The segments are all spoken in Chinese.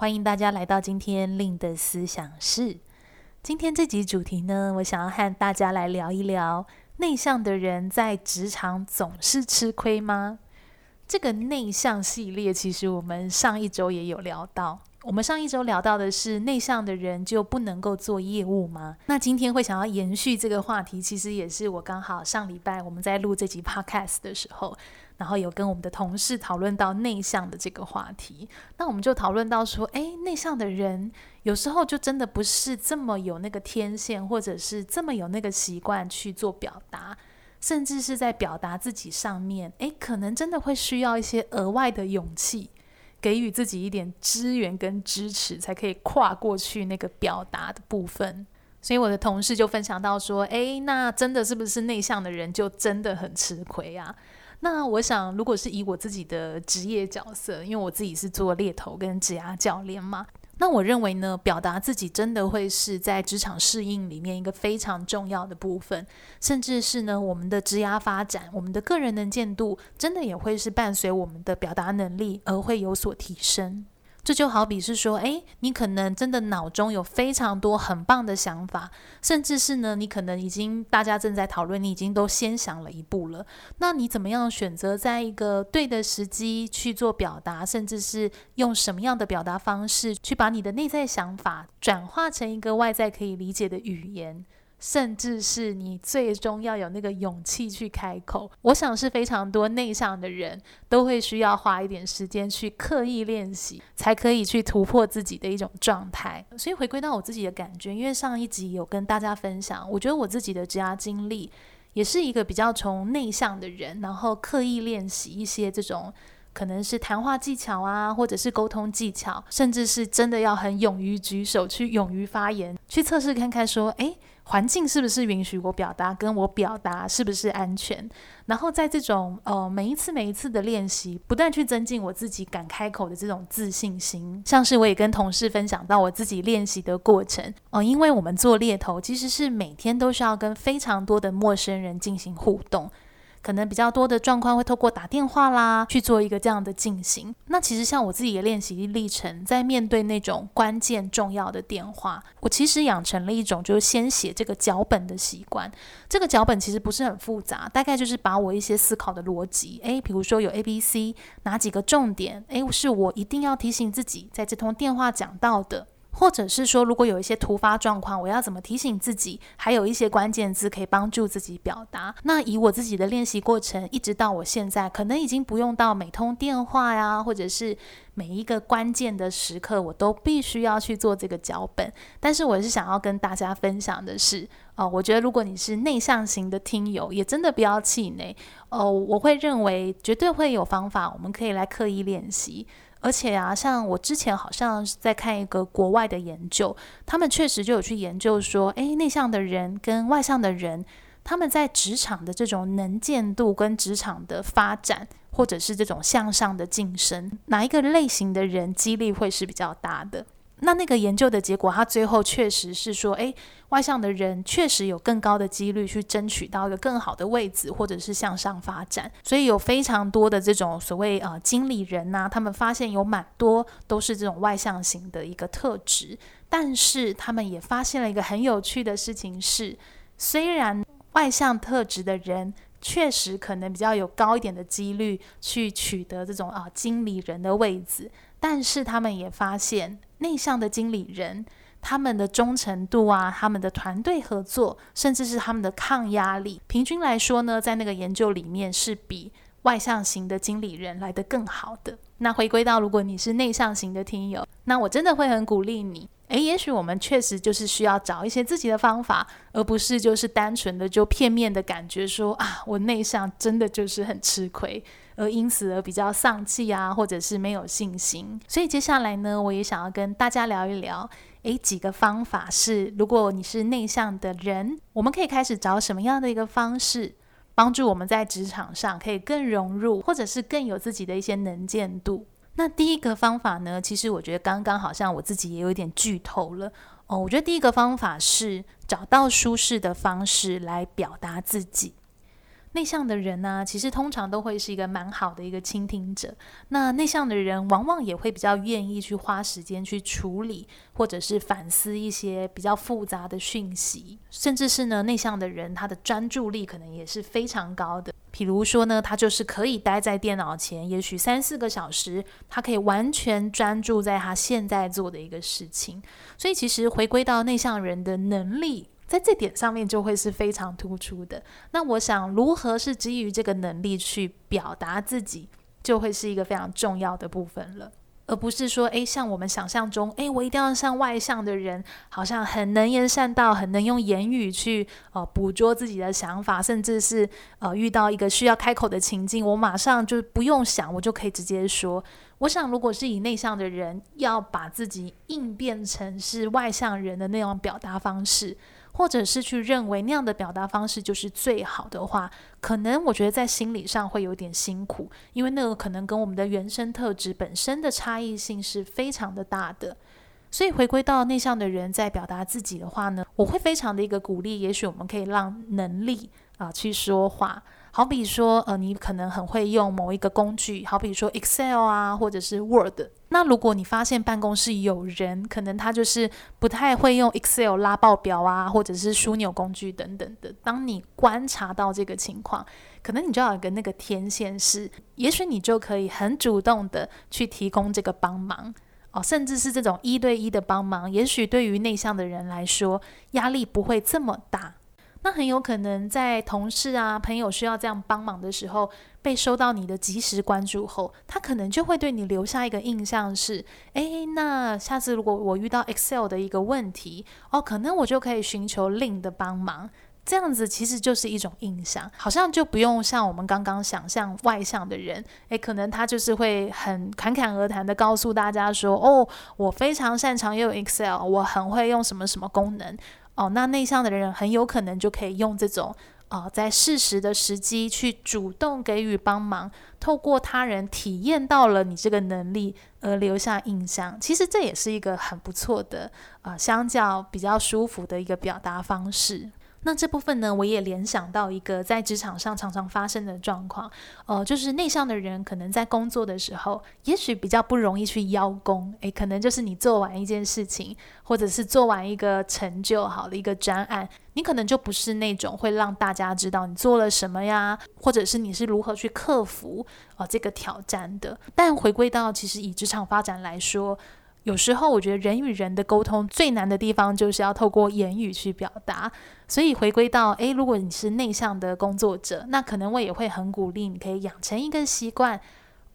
欢迎大家来到今天令的思想室。今天这集主题呢，我想要和大家来聊一聊：内向的人在职场总是吃亏吗？这个内向系列，其实我们上一周也有聊到。我们上一周聊到的是内向的人就不能够做业务吗？那今天会想要延续这个话题，其实也是我刚好上礼拜我们在录这集 Podcast 的时候。然后有跟我们的同事讨论到内向的这个话题，那我们就讨论到说，哎，内向的人有时候就真的不是这么有那个天线，或者是这么有那个习惯去做表达，甚至是在表达自己上面，哎，可能真的会需要一些额外的勇气，给予自己一点支援跟支持，才可以跨过去那个表达的部分。所以我的同事就分享到说，哎，那真的是不是内向的人就真的很吃亏啊？那我想，如果是以我自己的职业角色，因为我自己是做猎头跟职涯教练嘛，那我认为呢，表达自己真的会是在职场适应里面一个非常重要的部分，甚至是呢，我们的职涯发展，我们的个人能见度，真的也会是伴随我们的表达能力而会有所提升。这就好比是说，诶，你可能真的脑中有非常多很棒的想法，甚至是呢，你可能已经大家正在讨论，你已经都先想了一步了。那你怎么样选择在一个对的时机去做表达，甚至是用什么样的表达方式去把你的内在想法转化成一个外在可以理解的语言？甚至是你最终要有那个勇气去开口，我想是非常多内向的人都会需要花一点时间去刻意练习，才可以去突破自己的一种状态。所以回归到我自己的感觉，因为上一集有跟大家分享，我觉得我自己的职涯经历也是一个比较从内向的人，然后刻意练习一些这种可能是谈话技巧啊，或者是沟通技巧，甚至是真的要很勇于举手去勇于发言，去测试看看说，诶。环境是不是允许我表达？跟我表达是不是安全？然后在这种呃每一次每一次的练习，不断去增进我自己敢开口的这种自信心。像是我也跟同事分享到我自己练习的过程哦、因为我们做猎头其实是每天都需要跟非常多的陌生人进行互动。可能比较多的状况会透过打电话啦去做一个这样的进行。那其实像我自己的练习历程，在面对那种关键重要的电话，我其实养成了一种就是先写这个脚本的习惯。这个脚本其实不是很复杂，大概就是把我一些思考的逻辑，诶，比如说有 A、B、C 哪几个重点，诶，是我一定要提醒自己在这通电话讲到的。或者是说，如果有一些突发状况，我要怎么提醒自己？还有一些关键字可以帮助自己表达。那以我自己的练习过程，一直到我现在，可能已经不用到每通电话呀，或者是每一个关键的时刻，我都必须要去做这个脚本。但是，我是想要跟大家分享的是，哦、我觉得如果你是内向型的听友，也真的不要气馁。哦、我会认为绝对会有方法，我们可以来刻意练习。而且啊，像我之前好像在看一个国外的研究，他们确实就有去研究说，诶，内向的人跟外向的人，他们在职场的这种能见度跟职场的发展，或者是这种向上的晋升，哪一个类型的人几率会是比较大的？那那个研究的结果，他最后确实是说，诶，外向的人确实有更高的几率去争取到一个更好的位置，或者是向上发展。所以有非常多的这种所谓呃经理人呐、他们发现有蛮多都是这种外向型的一个特质。但是他们也发现了一个很有趣的事情是，虽然外向特质的人确实可能比较有高一点的几率去取得这种啊、经理人的位置，但是他们也发现。内向的经理人，他们的忠诚度啊，他们的团队合作，甚至是他们的抗压力，平均来说呢，在那个研究里面是比外向型的经理人来得更好的。那回归到，如果你是内向型的听友，那我真的会很鼓励你。诶，也许我们确实就是需要找一些自己的方法，而不是就是单纯的就片面的感觉说啊，我内向真的就是很吃亏。而因此而比较丧气啊，或者是没有信心。所以接下来呢，我也想要跟大家聊一聊，诶，几个方法是，如果你是内向的人，我们可以开始找什么样的一个方式，帮助我们在职场上可以更融入，或者是更有自己的一些能见度。那第一个方法呢，其实我觉得刚刚好像我自己也有一点剧透了。哦，我觉得第一个方法是找到舒适的方式来表达自己。内向的人呢，其实通常都会是一个蛮好的一个倾听者。那内向的人往往也会比较愿意去花时间去处理，或者是反思一些比较复杂的讯息，甚至是呢，内向的人他的专注力可能也是非常高的。比如说呢，他就是可以待在电脑前，也许三四个小时，他可以完全专注在他现在做的一个事情。所以其实回归到内向人的能力。在这点上面就会是非常突出的。那我想，如何是基于这个能力去表达自己，就会是一个非常重要的部分了，而不是说，诶，像我们想象中，诶，我一定要像外向的人，好像很能言善道，很能用言语去呃捕捉自己的想法，甚至是呃遇到一个需要开口的情境，我马上就不用想，我就可以直接说。我想，如果是以内向的人要把自己应变成是外向人的那种表达方式。或者是去认为那样的表达方式就是最好的话，可能我觉得在心理上会有点辛苦，因为那个可能跟我们的原生特质本身的差异性是非常的大的。所以回归到内向的人在表达自己的话呢，我会非常的一个鼓励，也许我们可以让能力啊、去说话。好比说，呃，你可能很会用某一个工具，好比说 Excel 啊，或者是 Word。那如果你发现办公室有人，可能他就是不太会用 Excel 拉报表啊，或者是枢纽工具等等的。当你观察到这个情况，可能你就要有个那个天线是，也许你就可以很主动的去提供这个帮忙哦，甚至是这种一对一的帮忙，也许对于内向的人来说，压力不会这么大。那很有可能在同事啊、朋友需要这样帮忙的时候，被收到你的及时关注后，他可能就会对你留下一个印象是：诶，那下次如果我遇到 Excel 的一个问题，哦，可能我就可以寻求 Lynn 的帮忙。这样子其实就是一种印象，好像就不用像我们刚刚想象外向的人，诶，可能他就是会很侃侃而谈的告诉大家说：哦，我非常擅长用 Excel，我很会用什么什么功能。哦，那内向的人很有可能就可以用这种，呃，在适时的时机去主动给予帮忙，透过他人体验到了你这个能力而留下印象。其实这也是一个很不错的，呃，相较比较舒服的一个表达方式。那这部分呢，我也联想到一个在职场上常常发生的状况，呃，就是内向的人可能在工作的时候，也许比较不容易去邀功，诶，可能就是你做完一件事情，或者是做完一个成就好的一个专案，你可能就不是那种会让大家知道你做了什么呀，或者是你是如何去克服呃这个挑战的。但回归到其实以职场发展来说，有时候我觉得人与人的沟通最难的地方就是要透过言语去表达，所以回归到诶，如果你是内向的工作者，那可能我也会很鼓励你可以养成一个习惯。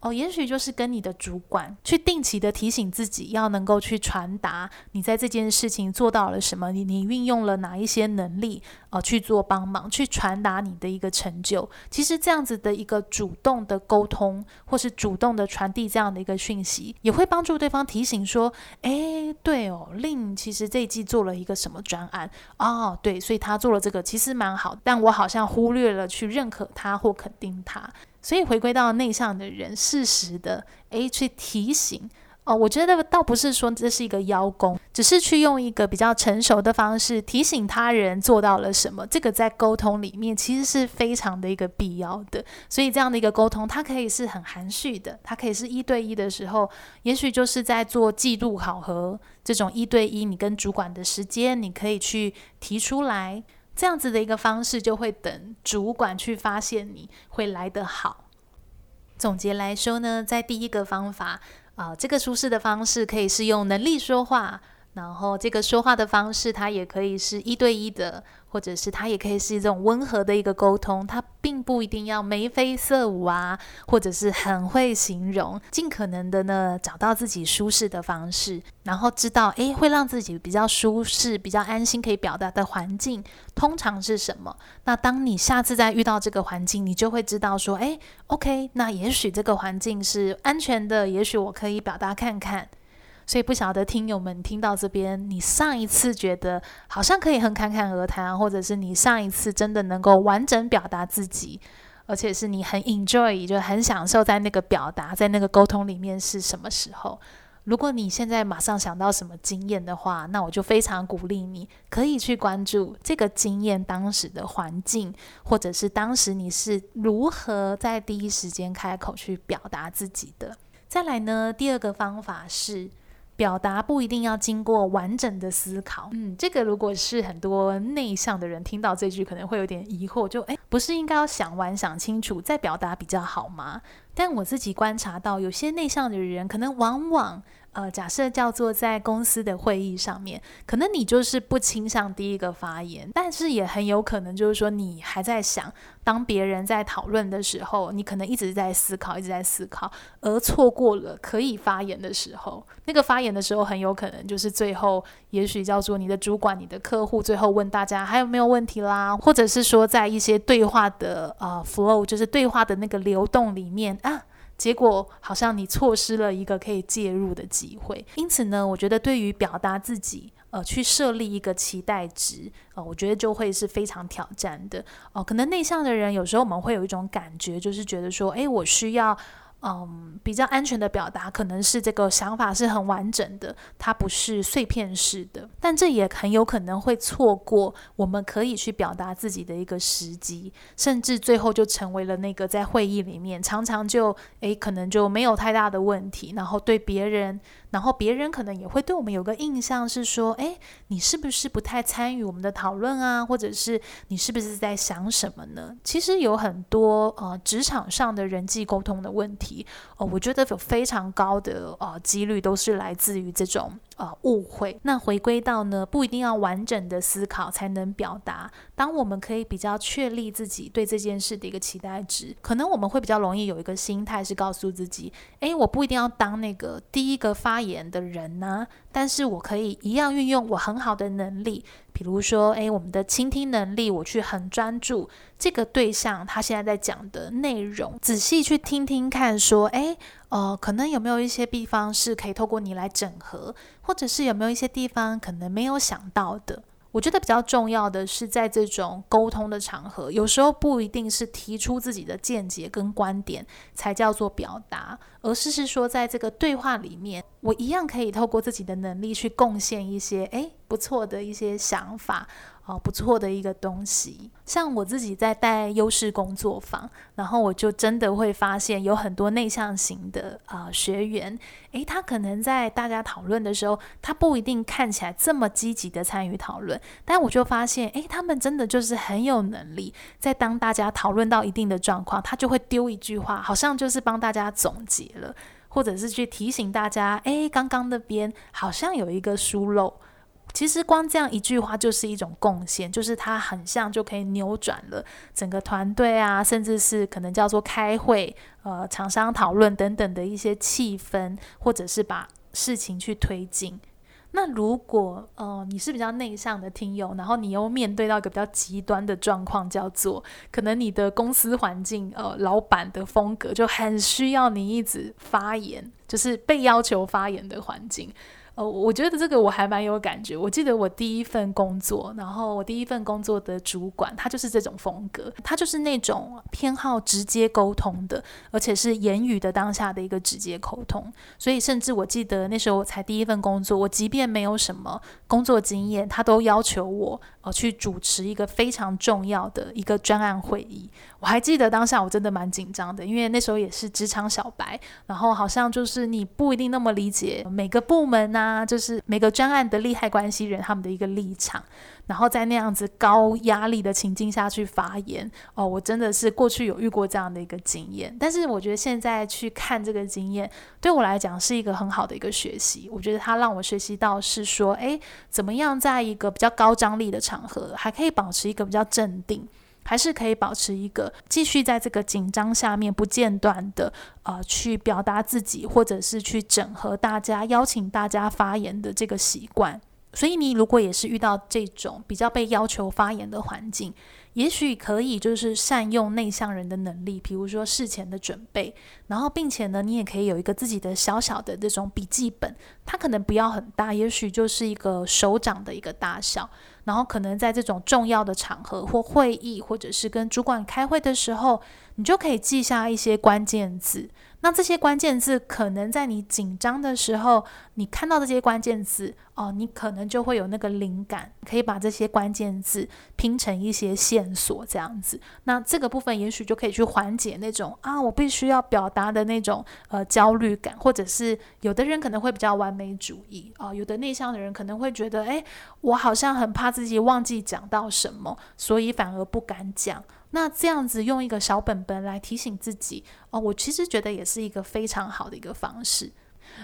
哦，也许就是跟你的主管去定期的提醒自己，要能够去传达你在这件事情做到了什么，你你运用了哪一些能力，呃，去做帮忙，去传达你的一个成就。其实这样子的一个主动的沟通，或是主动的传递这样的一个讯息，也会帮助对方提醒说，诶，对哦令其实这一季做了一个什么专案哦，对，所以他做了这个其实蛮好，但我好像忽略了去认可他或肯定他。所以回归到内向的人，适时的诶去提醒哦，我觉得倒不是说这是一个邀功，只是去用一个比较成熟的方式提醒他人做到了什么。这个在沟通里面其实是非常的一个必要的。所以这样的一个沟通，它可以是很含蓄的，它可以是一对一的时候，也许就是在做季度考核这种一对一，你跟主管的时间，你可以去提出来。这样子的一个方式，就会等主管去发现你会来得好。总结来说呢，在第一个方法啊，这个舒适的方式可以是用能力说话，然后这个说话的方式，它也可以是一对一的，或者是它也可以是一种温和的一个沟通。它并不一定要眉飞色舞啊，或者是很会形容。尽可能的呢，找到自己舒适的方式，然后知道诶，会让自己比较舒适、比较安心可以表达的环境，通常是什么？那当你下次再遇到这个环境，你就会知道说，诶，OK，那也许这个环境是安全的，也许我可以表达看看。所以不晓得听友们听到这边，你上一次觉得好像可以很侃侃而谈，或者是你上一次真的能够完整表达自己，而且是你很 enjoy，就很享受在那个表达，在那个沟通里面是什么时候？如果你现在马上想到什么经验的话，那我就非常鼓励你，可以去关注这个经验当时的环境，或者是当时你是如何在第一时间开口去表达自己的。再来呢，第二个方法是。表达不一定要经过完整的思考，嗯，这个如果是很多内向的人听到这句，可能会有点疑惑，就诶，不是应该要想完、想清楚再表达比较好吗？但我自己观察到，有些内向的人，可能往往。呃，假设叫做在公司的会议上面，可能你就是不倾向第一个发言，但是也很有可能就是说你还在想，当别人在讨论的时候，你可能一直在思考，一直在思考，而错过了可以发言的时候。那个发言的时候，很有可能就是最后，也许叫做你的主管、你的客户最后问大家还有没有问题啦，或者是说在一些对话的呃 flow，就是对话的那个流动里面啊。结果好像你错失了一个可以介入的机会，因此呢，我觉得对于表达自己，呃，去设立一个期待值，呃，我觉得就会是非常挑战的。哦、呃，可能内向的人有时候我们会有一种感觉，就是觉得说，诶，我需要。嗯，比较安全的表达可能是这个想法是很完整的，它不是碎片式的，但这也很有可能会错过我们可以去表达自己的一个时机，甚至最后就成为了那个在会议里面常常就诶可能就没有太大的问题，然后对别人。然后别人可能也会对我们有个印象是说，哎，你是不是不太参与我们的讨论啊？或者是你是不是在想什么呢？其实有很多呃职场上的人际沟通的问题，哦、我觉得有非常高的呃几率都是来自于这种。呃，误会。那回归到呢，不一定要完整的思考才能表达。当我们可以比较确立自己对这件事的一个期待值，可能我们会比较容易有一个心态是告诉自己：诶，我不一定要当那个第一个发言的人呢，但是我可以一样运用我很好的能力。比如说，诶，我们的倾听能力，我去很专注这个对象他现在在讲的内容，仔细去听听看，说，诶，呃，可能有没有一些地方是可以透过你来整合，或者是有没有一些地方可能没有想到的。我觉得比较重要的是，在这种沟通的场合，有时候不一定是提出自己的见解跟观点才叫做表达，而是是说，在这个对话里面，我一样可以透过自己的能力去贡献一些，诶。不错的一些想法，哦，不错的一个东西。像我自己在带优势工作坊，然后我就真的会发现有很多内向型的啊、学员，诶，他可能在大家讨论的时候，他不一定看起来这么积极的参与讨论，但我就发现，诶，他们真的就是很有能力，在当大家讨论到一定的状况，他就会丢一句话，好像就是帮大家总结了，或者是去提醒大家，诶，刚刚那边好像有一个疏漏。其实光这样一句话就是一种贡献，就是它很像就可以扭转了整个团队啊，甚至是可能叫做开会、呃，厂商讨论等等的一些气氛，或者是把事情去推进。那如果呃你是比较内向的听友，然后你又面对到一个比较极端的状况，叫做可能你的公司环境，呃，老板的风格就很需要你一直发言，就是被要求发言的环境。呃，我觉得这个我还蛮有感觉。我记得我第一份工作，然后我第一份工作的主管，他就是这种风格，他就是那种偏好直接沟通的，而且是言语的当下的一个直接沟通。所以，甚至我记得那时候我才第一份工作，我即便没有什么工作经验，他都要求我呃去主持一个非常重要的一个专案会议。我还记得当下我真的蛮紧张的，因为那时候也是职场小白，然后好像就是你不一定那么理解每个部门呐、啊，就是每个专案的利害关系人他们的一个立场，然后在那样子高压力的情境下去发言。哦，我真的是过去有遇过这样的一个经验，但是我觉得现在去看这个经验，对我来讲是一个很好的一个学习。我觉得它让我学习到是说，诶，怎么样在一个比较高张力的场合，还可以保持一个比较镇定。还是可以保持一个继续在这个紧张下面不间断的呃去表达自己，或者是去整合大家、邀请大家发言的这个习惯。所以你如果也是遇到这种比较被要求发言的环境，也许可以就是善用内向人的能力，比如说事前的准备，然后并且呢，你也可以有一个自己的小小的这种笔记本，它可能不要很大，也许就是一个手掌的一个大小。然后可能在这种重要的场合或会议，或者是跟主管开会的时候，你就可以记下一些关键字。那这些关键字可能在你紧张的时候，你看到这些关键字哦，你可能就会有那个灵感，可以把这些关键字拼成一些线索，这样子。那这个部分也许就可以去缓解那种啊，我必须要表达的那种呃焦虑感，或者是有的人可能会比较完美主义啊，有的内向的人可能会觉得，诶，我好像很怕自己忘记讲到什么，所以反而不敢讲。那这样子用一个小本本来提醒自己哦，我其实觉得也是一个非常好的一个方式。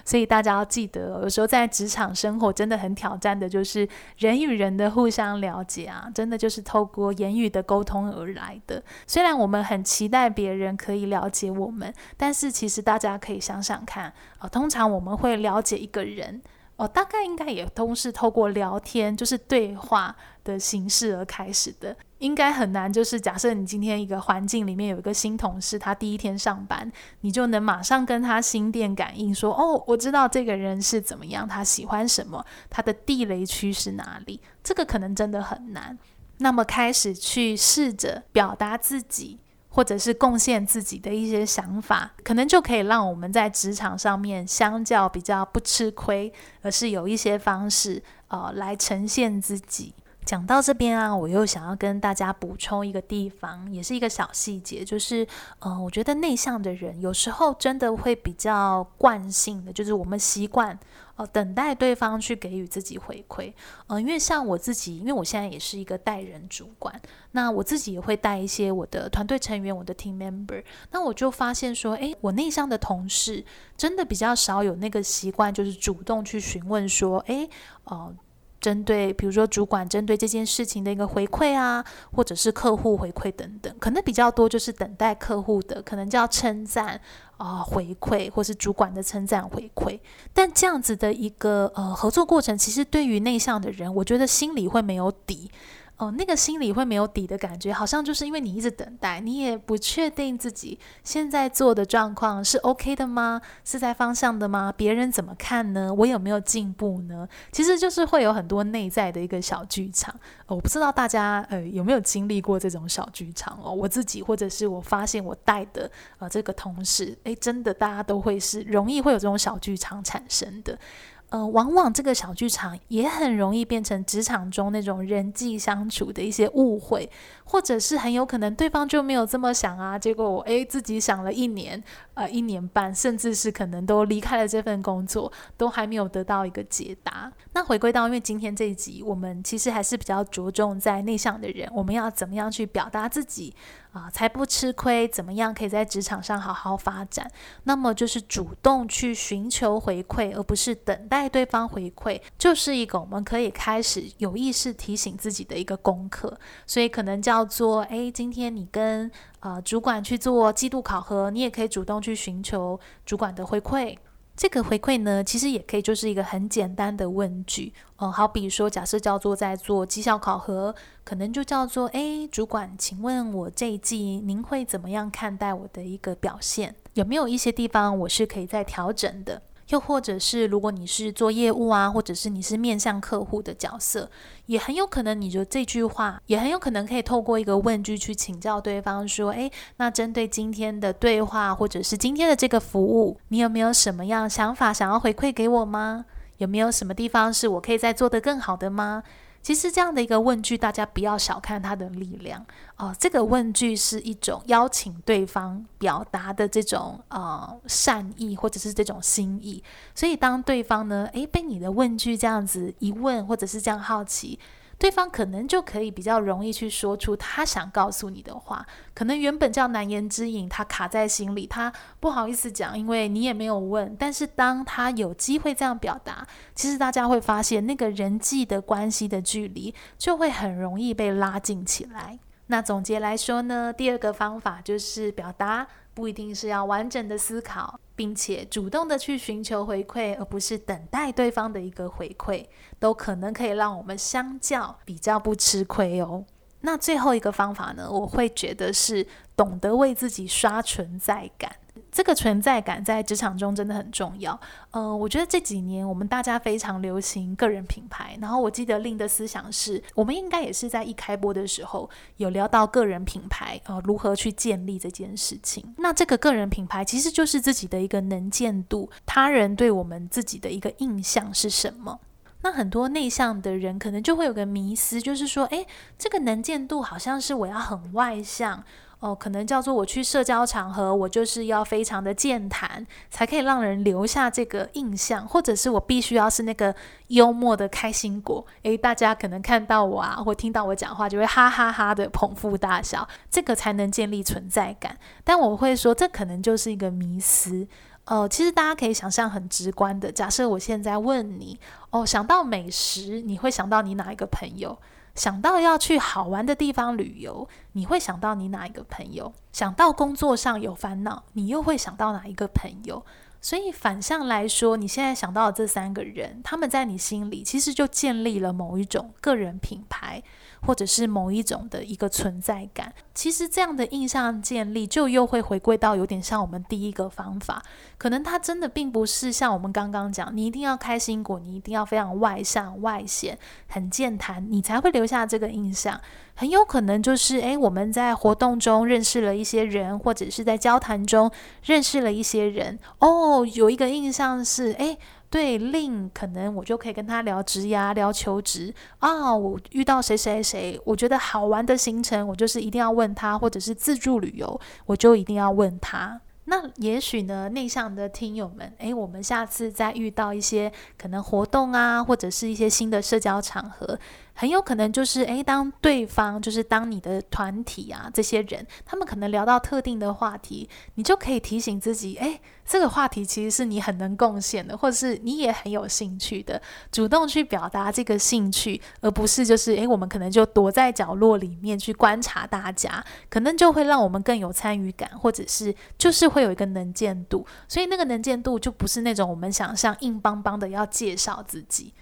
所以大家要记得，有时候在职场生活真的很挑战的，就是人与人的互相了解啊，真的就是透过言语的沟通而来的。虽然我们很期待别人可以了解我们，但是其实大家可以想想看啊，哦，通常我们会了解一个人。哦，大概应该也都是透过聊天，就是对话的形式而开始的。应该很难，就是假设你今天一个环境里面有一个新同事，他第一天上班，你就能马上跟他心电感应说：“哦，我知道这个人是怎么样，他喜欢什么，他的地雷区是哪里。”这个可能真的很难。那么开始去试着表达自己。或者是贡献自己的一些想法，可能就可以让我们在职场上面相较比较不吃亏，而是有一些方式呃来呈现自己。讲到这边啊，我又想要跟大家补充一个地方，也是一个小细节，就是呃，我觉得内向的人有时候真的会比较惯性的，就是我们习惯。哦，等待对方去给予自己回馈。嗯、因为像我自己，因为我现在也是一个带人主管，那我自己也会带一些我的团队成员，我的 team member。那我就发现说，诶，我内向的同事真的比较少有那个习惯，就是主动去询问说，诶，哦、针对比如说主管针对这件事情的一个回馈啊，或者是客户回馈等等，可能比较多就是等待客户的，可能叫称赞啊、回馈，或是主管的称赞回馈。但这样子的一个呃合作过程，其实对于内向的人，我觉得心里会没有底。哦，那个心里会没有底的感觉，好像就是因为你一直等待，你也不确定自己现在做的状况是 OK 的吗？是在方向的吗？别人怎么看呢？我有没有进步呢？其实就是会有很多内在的一个小剧场。我不知道大家呃有没有经历过这种小剧场哦？我自己或者是我发现我带的呃这个同事，诶，真的大家都会是容易会有这种小剧场产生的。呃，往往这个小剧场也很容易变成职场中那种人际相处的一些误会，或者是很有可能对方就没有这么想啊，结果我诶自己想了一年，呃一年半，甚至是可能都离开了这份工作，都还没有得到一个解答。那回归到，因为今天这一集我们其实还是比较着重在内向的人，我们要怎么样去表达自己。啊，才不吃亏，怎么样可以在职场上好好发展？那么就是主动去寻求回馈，而不是等待对方回馈，就是一个我们可以开始有意识提醒自己的一个功课。所以可能叫做，诶，今天你跟呃主管去做季度考核，你也可以主动去寻求主管的回馈。这个回馈呢，其实也可以就是一个很简单的问句，嗯，好比说，假设叫做在做绩效考核，可能就叫做，哎，主管，请问我这一季您会怎么样看待我的一个表现？有没有一些地方我是可以再调整的？又或者是，如果你是做业务啊，或者是你是面向客户的角色，也很有可能你就这句话，也很有可能可以透过一个问句去请教对方说，诶，那针对今天的对话，或者是今天的这个服务，你有没有什么样想法想要回馈给我吗？有没有什么地方是我可以再做得更好的吗？其实这样的一个问句，大家不要小看它的力量哦。这个问句是一种邀请对方表达的这种呃善意，或者是这种心意。所以当对方呢，诶被你的问句这样子一问，或者是这样好奇，对方可能就可以比较容易去说出他想告诉你的话。可能原本叫难言之隐，他卡在心里，他不好意思讲，因为你也没有问。但是当他有机会这样表达，其实大家会发现那个人际的关系的距离就会很容易被拉近起来。那总结来说呢，第二个方法就是表达。不一定是要完整的思考，并且主动的去寻求回馈，而不是等待对方的一个回馈，都可能可以让我们相较比较不吃亏哦。那最后一个方法呢，我会觉得是懂得为自己刷存在感。这个存在感在职场中真的很重要。呃，我觉得这几年我们大家非常流行个人品牌，然后我记得令的思想是，我们应该也是在一开播的时候有聊到个人品牌，呃，如何去建立这件事情。那这个个人品牌其实就是自己的一个能见度，他人对我们自己的一个印象是什么？那很多内向的人可能就会有个迷思，就是说，诶，这个能见度好像是我要很外向。哦，可能叫做我去社交场合，我就是要非常的健谈，才可以让人留下这个印象，或者是我必须要是那个幽默的开心果，诶，大家可能看到我啊，或听到我讲话，就会哈哈哈的捧腹大笑，这个才能建立存在感。但我会说，这可能就是一个迷思。呃，其实大家可以想象很直观的，假设我现在问你，哦，想到美食，你会想到你哪一个朋友？想到要去好玩的地方旅游，你会想到你哪一个朋友？想到工作上有烦恼，你又会想到哪一个朋友？所以反向来说，你现在想到的这三个人，他们在你心里其实就建立了某一种个人品牌。或者是某一种的一个存在感，其实这样的印象建立，就又会回归到有点像我们第一个方法，可能它真的并不是像我们刚刚讲，你一定要开心果，你一定要非常外向外显，很健谈，你才会留下这个印象。很有可能就是，诶，我们在活动中认识了一些人，或者是在交谈中认识了一些人，哦，有一个印象是，诶。对，Lynn 可能我就可以跟他聊职涯，聊求职啊。我遇到谁谁谁，我觉得好玩的行程，我就是一定要问他，或者是自助旅游，我就一定要问他。那也许呢，内向的听友们，诶，我们下次再遇到一些可能活动啊，或者是一些新的社交场合。很有可能就是，诶，当对方就是当你的团体啊，这些人，他们可能聊到特定的话题，你就可以提醒自己，诶，这个话题其实是你很能贡献的，或者是你也很有兴趣的，主动去表达这个兴趣，而不是就是，诶，我们可能就躲在角落里面去观察大家，可能就会让我们更有参与感，或者是就是会有一个能见度，所以那个能见度就不是那种我们想象硬邦邦的要介绍自己。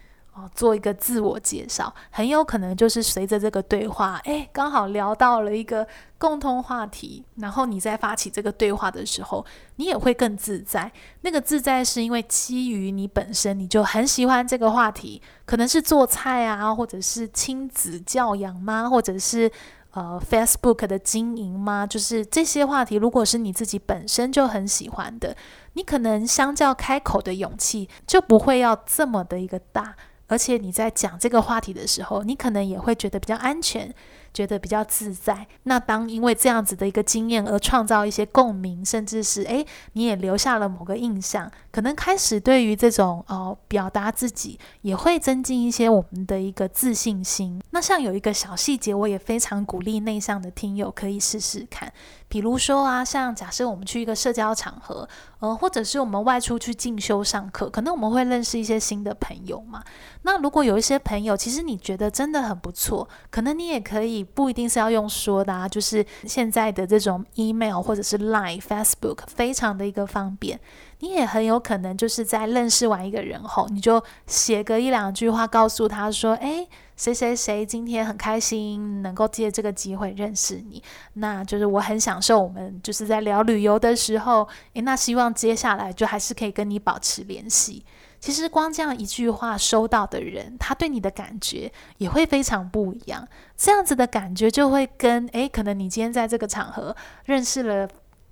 做一个自我介绍，很有可能就是随着这个对话，诶，刚好聊到了一个共同话题，然后你在发起这个对话的时候，你也会更自在。那个自在是因为基于你本身你就很喜欢这个话题，可能是做菜啊，或者是亲子教养吗？或者是呃 Facebook 的经营吗？就是这些话题，如果是你自己本身就很喜欢的，你可能相较开口的勇气就不会要这么的一个大。而且你在讲这个话题的时候，你可能也会觉得比较安全。觉得比较自在。那当因为这样子的一个经验而创造一些共鸣，甚至是诶，你也留下了某个印象，可能开始对于这种哦表达自己也会增进一些我们的一个自信心。那像有一个小细节，我也非常鼓励内向的听友可以试试看。比如说啊，像假设我们去一个社交场合，呃，或者是我们外出去进修上课，可能我们会认识一些新的朋友嘛。那如果有一些朋友，其实你觉得真的很不错，可能你也可以。不一定是要用说的啊，就是现在的这种 email 或者是 Line、Facebook 非常的一个方便。你也很有可能就是在认识完一个人后，你就写个一两句话告诉他说：“诶，谁谁谁今天很开心能够借这个机会认识你，那就是我很享受我们就是在聊旅游的时候，诶，那希望接下来就还是可以跟你保持联系。”其实光这样一句话，收到的人他对你的感觉也会非常不一样。这样子的感觉就会跟诶，可能你今天在这个场合认识了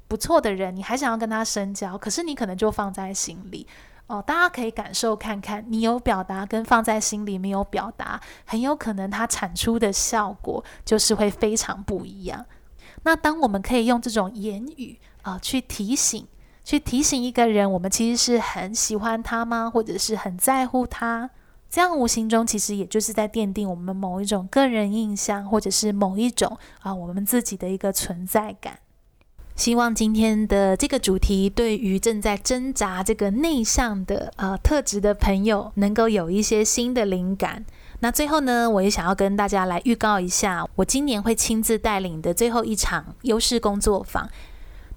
不错的人，你还想要跟他深交，可是你可能就放在心里哦。大家可以感受看看，你有表达跟放在心里没有表达，很有可能它产出的效果就是会非常不一样。那当我们可以用这种言语啊、去提醒。去提醒一个人，我们其实是很喜欢他吗？或者是很在乎他？这样无形中其实也就是在奠定我们某一种个人印象，或者是某一种啊我们自己的一个存在感。希望今天的这个主题对于正在挣扎这个内向的呃特质的朋友，能够有一些新的灵感。那最后呢，我也想要跟大家来预告一下，我今年会亲自带领的最后一场优势工作坊。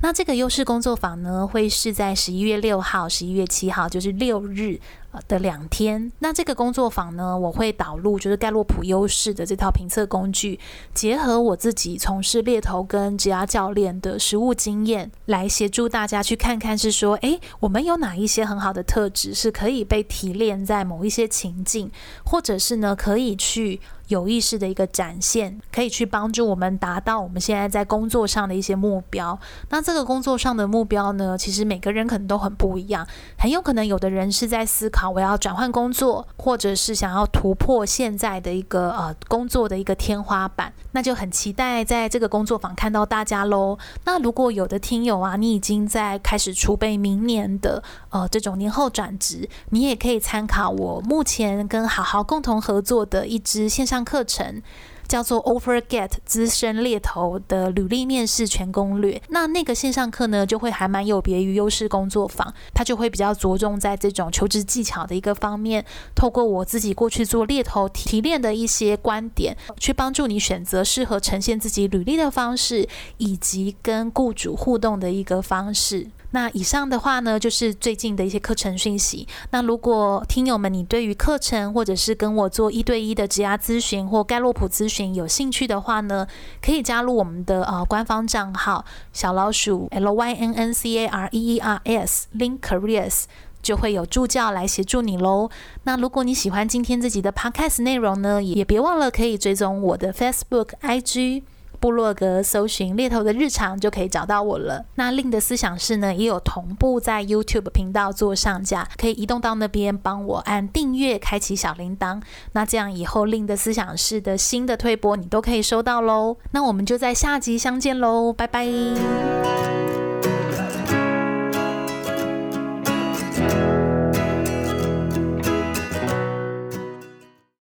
那这个优势工作坊呢，会是在十一月六号、十一月七号，就是六日的两天。那这个工作坊呢，我会导入就是盖洛普优势的这套评测工具，结合我自己从事猎头跟职涯教练的实务经验，来协助大家去看看是说，诶，我们有哪一些很好的特质是可以被提炼在某一些情境，或者是呢，可以去。有意识的一个展现，可以去帮助我们达到我们现在在工作上的一些目标。那这个工作上的目标呢，其实每个人可能都很不一样，很有可能有的人是在思考我要转换工作，或者是想要突破现在的一个呃工作的一个天花板。那就很期待在这个工作坊看到大家喽。那如果有的听友啊，你已经在开始储备明年的呃这种年后转职，你也可以参考我目前跟好好共同合作的一支线上。课程叫做 OfferGet 资深猎头的履历面试全攻略。那那个线上课呢，就会还蛮有别于优势工作坊，它就会比较着重在这种求职技巧的一个方面，透过我自己过去做猎头提炼的一些观点，去帮助你选择适合呈现自己履历的方式，以及跟雇主互动的一个方式。那以上的话呢，就是最近的一些课程讯息。那如果听友们你对于课程或者是跟我做一对一的职涯咨询或盖洛普咨询有兴趣的话呢，可以加入我们的呃官方账号小老鼠 L Y N N C A R E E R S Link Careers，就会有助教来协助你喽。那如果你喜欢今天这集的 Podcast 内容呢，也别忘了可以追踪我的 Facebook、IG。部落格搜寻猎头的日常就可以找到我了。那令的思想室呢，也有同步在 YouTube 频道做上架，可以移动到那边帮我按订阅，开启小铃铛。那这样以后令的思想室的新的推播你都可以收到喽。那我们就在下集相见喽，拜拜。